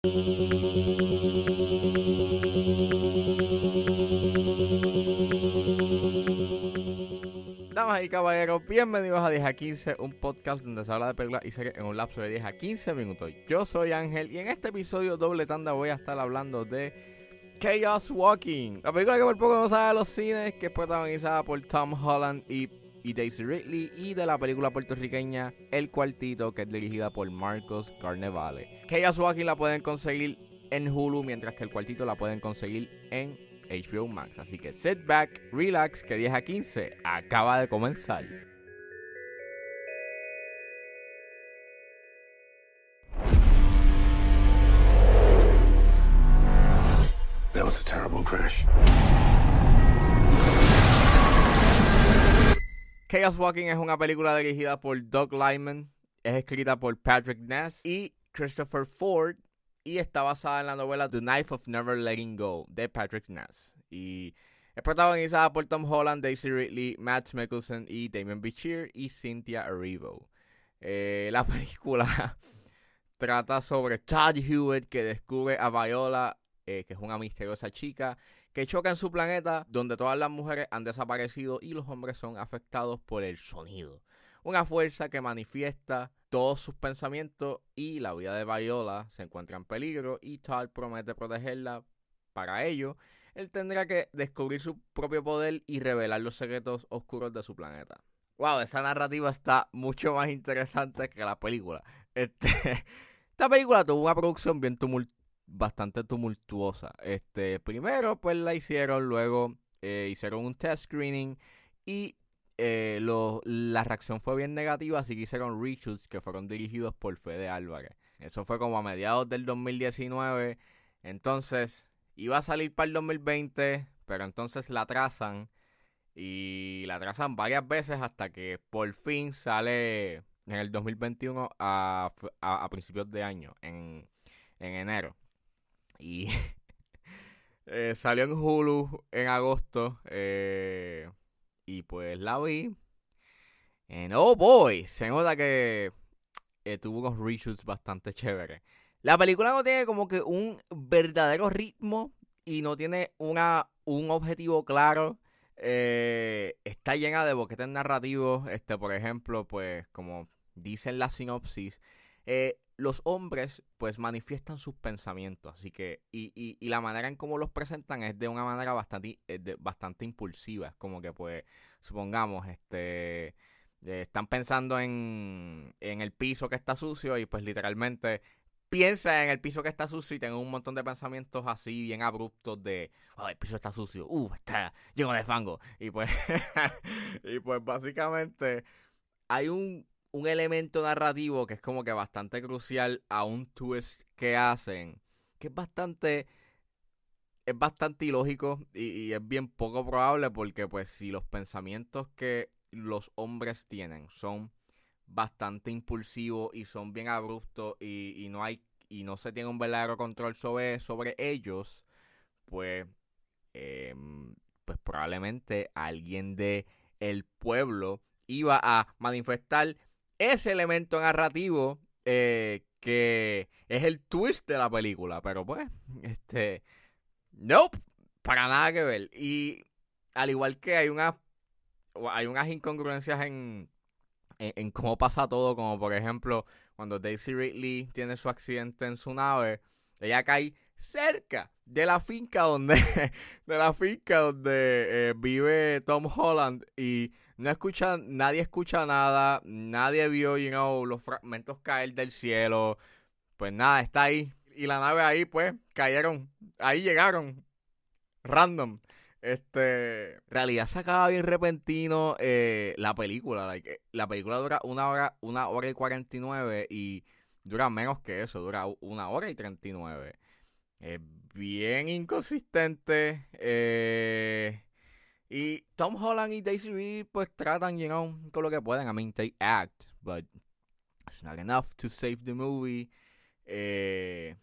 Damas y caballeros, bienvenidos a 10 a 15, un podcast donde se habla de películas y series en un lapso de 10 a 15 minutos. Yo soy Ángel y en este episodio doble tanda voy a estar hablando de Chaos Walking, la película que por poco no sale a los cines, que es protagonizada por Tom Holland y, y Daisy Ridley, y de la película puertorriqueña El Cuartito, que es dirigida por Marcos Carnevale. Chaos Walking la pueden conseguir en Hulu, mientras que El Cuartito la pueden conseguir en HBO Max. Así que sit back, relax, que 10 a 15 acaba de comenzar. That was a terrible crash. Chaos Walking es una película dirigida por Doug Lyman, es escrita por Patrick Ness y Christopher Ford y está basada en la novela The Knife of Never Letting Go de Patrick Ness. Y es protagonizada por Tom Holland, Daisy Ridley, Matt Mickelson y Damon Bichir y Cynthia Erivo. Eh, la película trata sobre Todd Hewitt que descubre a Viola, eh, que es una misteriosa chica, que choca en su planeta donde todas las mujeres han desaparecido y los hombres son afectados por el sonido. Una fuerza que manifiesta todos sus pensamientos y la vida de Viola se encuentra en peligro y Todd promete protegerla. Para ello, él tendrá que descubrir su propio poder y revelar los secretos oscuros de su planeta. Wow, esa narrativa está mucho más interesante que la película. Este, esta película tuvo una producción bien tumult bastante tumultuosa. Este, primero, pues la hicieron, luego eh, hicieron un test screening y eh, lo, la reacción fue bien negativa, así que hicieron reshoots que fueron dirigidos por Fede Álvarez. Eso fue como a mediados del 2019. Entonces, iba a salir para el 2020, pero entonces la trazan y la trazan varias veces hasta que por fin sale en el 2021 a, a, a principios de año, en, en enero. Y eh, salió en Hulu en agosto. Eh, y pues la vi. And oh boy, se nota que eh, tuvo unos reshoots bastante chéveres. La película no tiene como que un verdadero ritmo y no tiene una, un objetivo claro. Está llena de boquetes narrativos. Este, por ejemplo, pues como dice en la sinopsis, los hombres pues manifiestan sus pensamientos. Así que, y, y, la manera en cómo los presentan es de una manera bastante, de, bastante impulsiva. Es como que pues, supongamos, este... Eh, están pensando en, en el piso que está sucio y pues literalmente piensa en el piso que está sucio y tiene un montón de pensamientos así bien abruptos de, oh, el piso está sucio, uh, está lleno de fango. Y pues, y pues básicamente hay un, un elemento narrativo que es como que bastante crucial a un twist que hacen, que es bastante, es bastante ilógico y, es bien poco probable porque pues si los pensamientos que los hombres tienen son bastante impulsivos y son bien abruptos y, y, no hay y no se tiene un verdadero control sobre, sobre ellos, pues, eh, pues probablemente alguien de el pueblo iba a manifestar ese elemento narrativo eh, que es el twist de la película, pero pues, este, nope, para nada que ver. Y al igual que hay una hay unas incongruencias en, en, en, cómo pasa todo, como por ejemplo, cuando Daisy Ridley tiene su accidente en su nave, ella cae cerca de la finca donde de la finca donde eh, vive Tom Holland y no escucha nadie escucha nada nadie vio you know los fragmentos caer del cielo pues nada está ahí y la nave ahí pues cayeron ahí llegaron random este, realidad se acaba bien repentino eh, la película. Like, la película dura una hora, una hora y cuarenta y nueve y dura menos que eso, dura una hora y treinta y nueve. Es bien inconsistente. Eh, y Tom Holland y Daisy Reed pues tratan, you know, con lo que pueden. I mean, they act, but it's not enough to save the movie. Eh,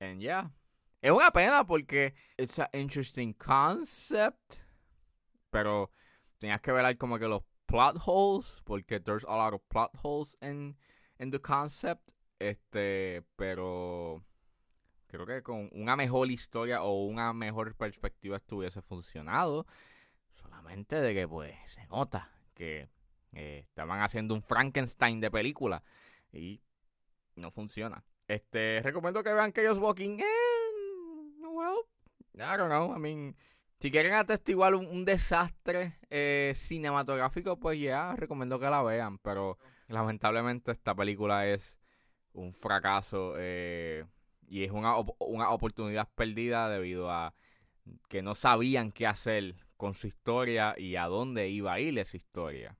and yeah. Es una pena porque es un interesting concept, pero tenías que ver como que los plot holes, porque there's a lot of plot holes in, in the concept, este, pero creo que con una mejor historia o una mejor perspectiva estuviese funcionado. Solamente de que pues se nota que eh, estaban haciendo un Frankenstein de película y no funciona. Este, recomiendo que vean que ellos Walking. Eh, well, I don't know. I mean, si quieren atestiguar un, un desastre eh, cinematográfico, pues ya, recomiendo que la vean. Pero lamentablemente esta película es un fracaso eh, y es una, una oportunidad perdida debido a que no sabían qué hacer con su historia y a dónde iba a ir esa historia.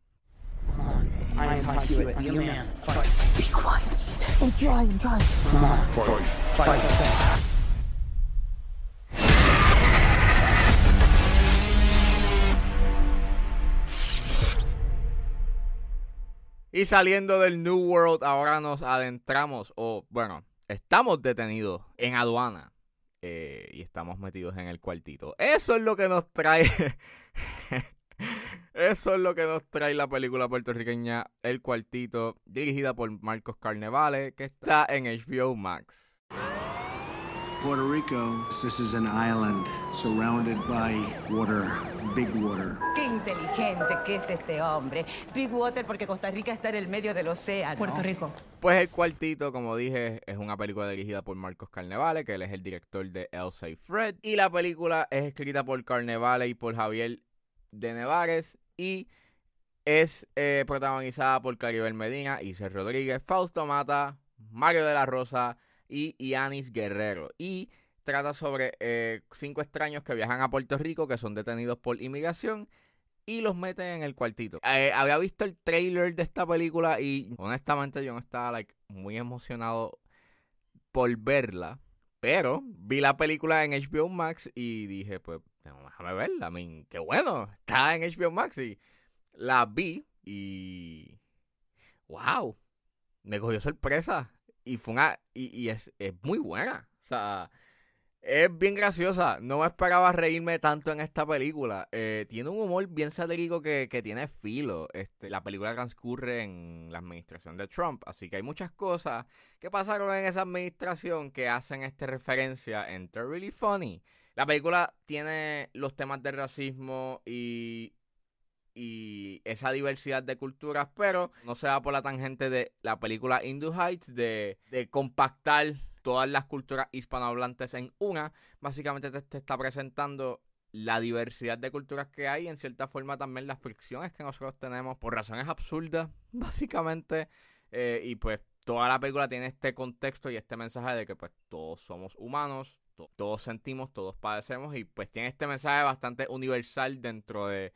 Y saliendo del New World, ahora nos adentramos, o bueno, estamos detenidos en aduana. eh, y estamos metidos en el cuartito. Eso es lo que nos trae. Eso es lo que nos trae la película puertorriqueña El Cuartito, dirigida por Marcos Carnevale, que está en HBO Max. Puerto Rico, this is an island surrounded by water, big water. Qué inteligente que es este hombre. Big Water porque Costa Rica está en el medio del océano. Puerto Rico. Pues El Cuartito, como dije, es una película dirigida por Marcos Carnevale, que él es el director de Elsa y Fred. Y la película es escrita por Carnevale y por Javier de Nevares. Y es eh, protagonizada por Caribel Medina, Isel Rodríguez, Fausto Mata, Mario de la Rosa y Yanis Guerrero. Y trata sobre eh, cinco extraños que viajan a Puerto Rico, que son detenidos por inmigración y los meten en el cuartito. Eh, había visto el trailer de esta película y honestamente yo no estaba like, muy emocionado por verla. Pero vi la película en HBO Max y dije, pues, déjame verla. I mean, qué bueno, está en HBO Max y la vi y... ¡Wow! Me cogió sorpresa y fue una... Y, es, es muy buena. O sea, es bien graciosa. No me esperaba reírme tanto en esta película. Eh, tiene un humor bien satírico que, que tiene filo. Este, la película transcurre en la administración de Trump. Así que hay muchas cosas que pasaron en esa administración que hacen esta referencia entre really funny. La película tiene los temas del racismo y, y esa diversidad de culturas, pero no se va por la tangente de la película Indie Heights de, compactar todas las culturas hispanohablantes en una. Básicamente te, está presentando la diversidad de culturas que hay, en cierta forma también las fricciones que nosotros tenemos por razones absurdas, básicamente. Eh, y pues toda la película tiene este contexto y este mensaje de que pues todos somos humanos, to- todos sentimos, todos padecemos y pues tiene este mensaje bastante universal dentro de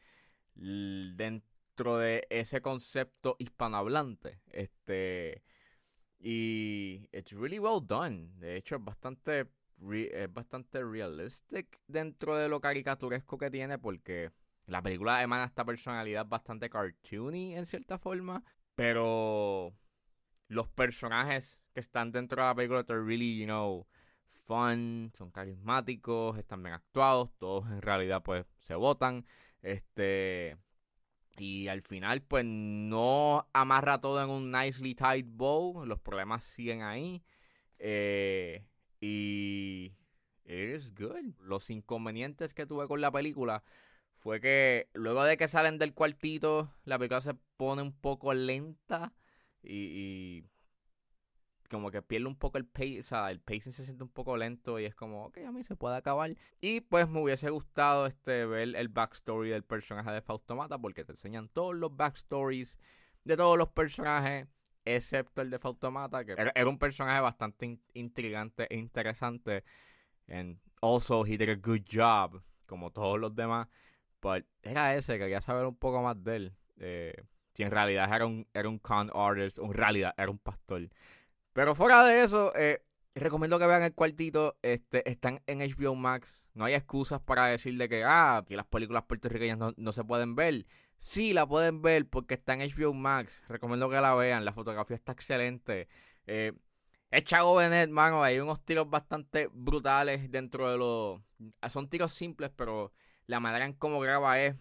dentro de ese concepto hispanohablante. Este y it's really well done. De hecho, es bastante es bastante realistic dentro de lo caricaturesco que tiene porque la película emana esta personalidad bastante cartoony en cierta forma, pero los personajes que están dentro de la película are really, you know, fun, son carismáticos, están bien actuados, todos en realidad pues se votan, este y al final pues no amarra todo en un nicely tied bow, los problemas siguen ahí eh, y es good. Los inconvenientes que tuve con la película fue que luego de que salen del cuartito, la película se pone un poco lenta y, y como que pierde un poco el pace, o sea, el pacing se siente un poco lento y es como, ok, a mí se puede acabar. Y pues me hubiese gustado este ver el backstory del personaje de Fausto Mata porque te enseñan todos los backstories de todos los personajes, excepto el de Fausto Mata, que era, un personaje bastante in- intrigante e interesante. And also he did a good job, como todos los demás. But era ese, quería saber un poco más de él. Eh, si en realidad era un, era un con artist, o en realidad era un pastor. Pero fuera de eso, eh, recomiendo que vean el cuartito. Este, están en HBO Max. No hay excusas para decirle que, ah, que las películas puertorriqueñas no, no se pueden ver. Sí, la pueden ver porque está en HBO Max. Recomiendo que la vean. La fotografía está excelente. Eh, es Chago Benet, mano. Hay unos tiros bastante brutales dentro de los. Son tiros simples, pero la manera en cómo graba es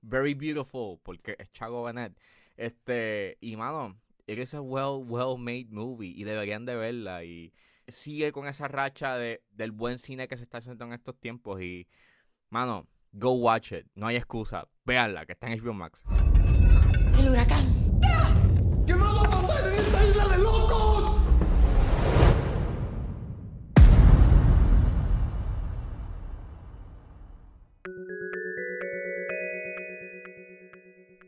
very beautiful porque es Chago Benet. Este, y mano, it is a well, well made movie y deberían de verla. Y sigue con esa racha de, del buen cine que se está haciendo en estos tiempos y, mano, go watch it. No hay excusa. Véanla, que está en HBO Max. El huracán.